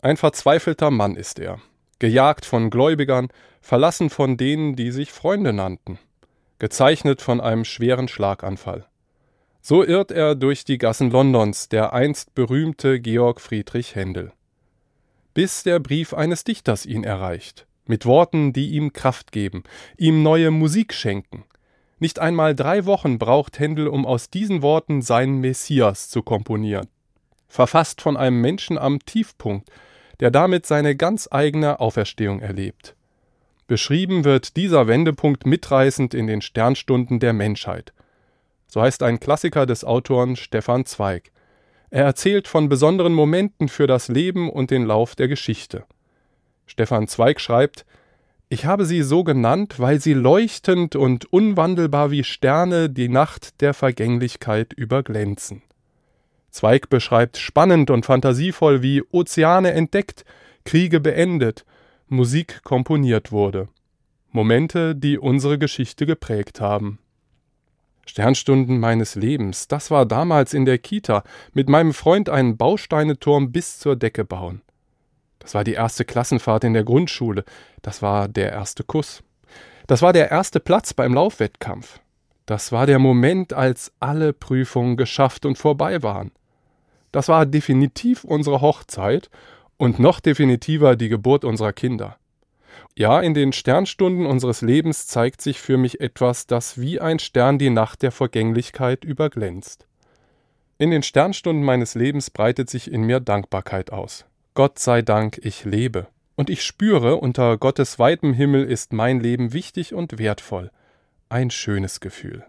Ein verzweifelter Mann ist er, gejagt von Gläubigern, verlassen von denen, die sich Freunde nannten, gezeichnet von einem schweren Schlaganfall. So irrt er durch die Gassen Londons, der einst berühmte Georg Friedrich Händel. Bis der Brief eines Dichters ihn erreicht, mit Worten, die ihm Kraft geben, ihm neue Musik schenken. Nicht einmal drei Wochen braucht Händel, um aus diesen Worten seinen Messias zu komponieren. Verfasst von einem Menschen am Tiefpunkt, der damit seine ganz eigene Auferstehung erlebt. Beschrieben wird dieser Wendepunkt mitreißend in den Sternstunden der Menschheit. So heißt ein Klassiker des Autoren Stefan Zweig. Er erzählt von besonderen Momenten für das Leben und den Lauf der Geschichte. Stefan Zweig schreibt, ich habe sie so genannt, weil sie leuchtend und unwandelbar wie Sterne die Nacht der Vergänglichkeit überglänzen. Zweig beschreibt spannend und fantasievoll, wie Ozeane entdeckt, Kriege beendet, Musik komponiert wurde. Momente, die unsere Geschichte geprägt haben. Sternstunden meines Lebens, das war damals in der Kita, mit meinem Freund einen Bausteineturm bis zur Decke bauen. Das war die erste Klassenfahrt in der Grundschule, das war der erste Kuss. Das war der erste Platz beim Laufwettkampf. Das war der Moment, als alle Prüfungen geschafft und vorbei waren. Das war definitiv unsere Hochzeit und noch definitiver die Geburt unserer Kinder. Ja, in den Sternstunden unseres Lebens zeigt sich für mich etwas, das wie ein Stern die Nacht der Vergänglichkeit überglänzt. In den Sternstunden meines Lebens breitet sich in mir Dankbarkeit aus. Gott sei Dank, ich lebe. Und ich spüre, unter Gottes weitem Himmel ist mein Leben wichtig und wertvoll. Ein schönes Gefühl.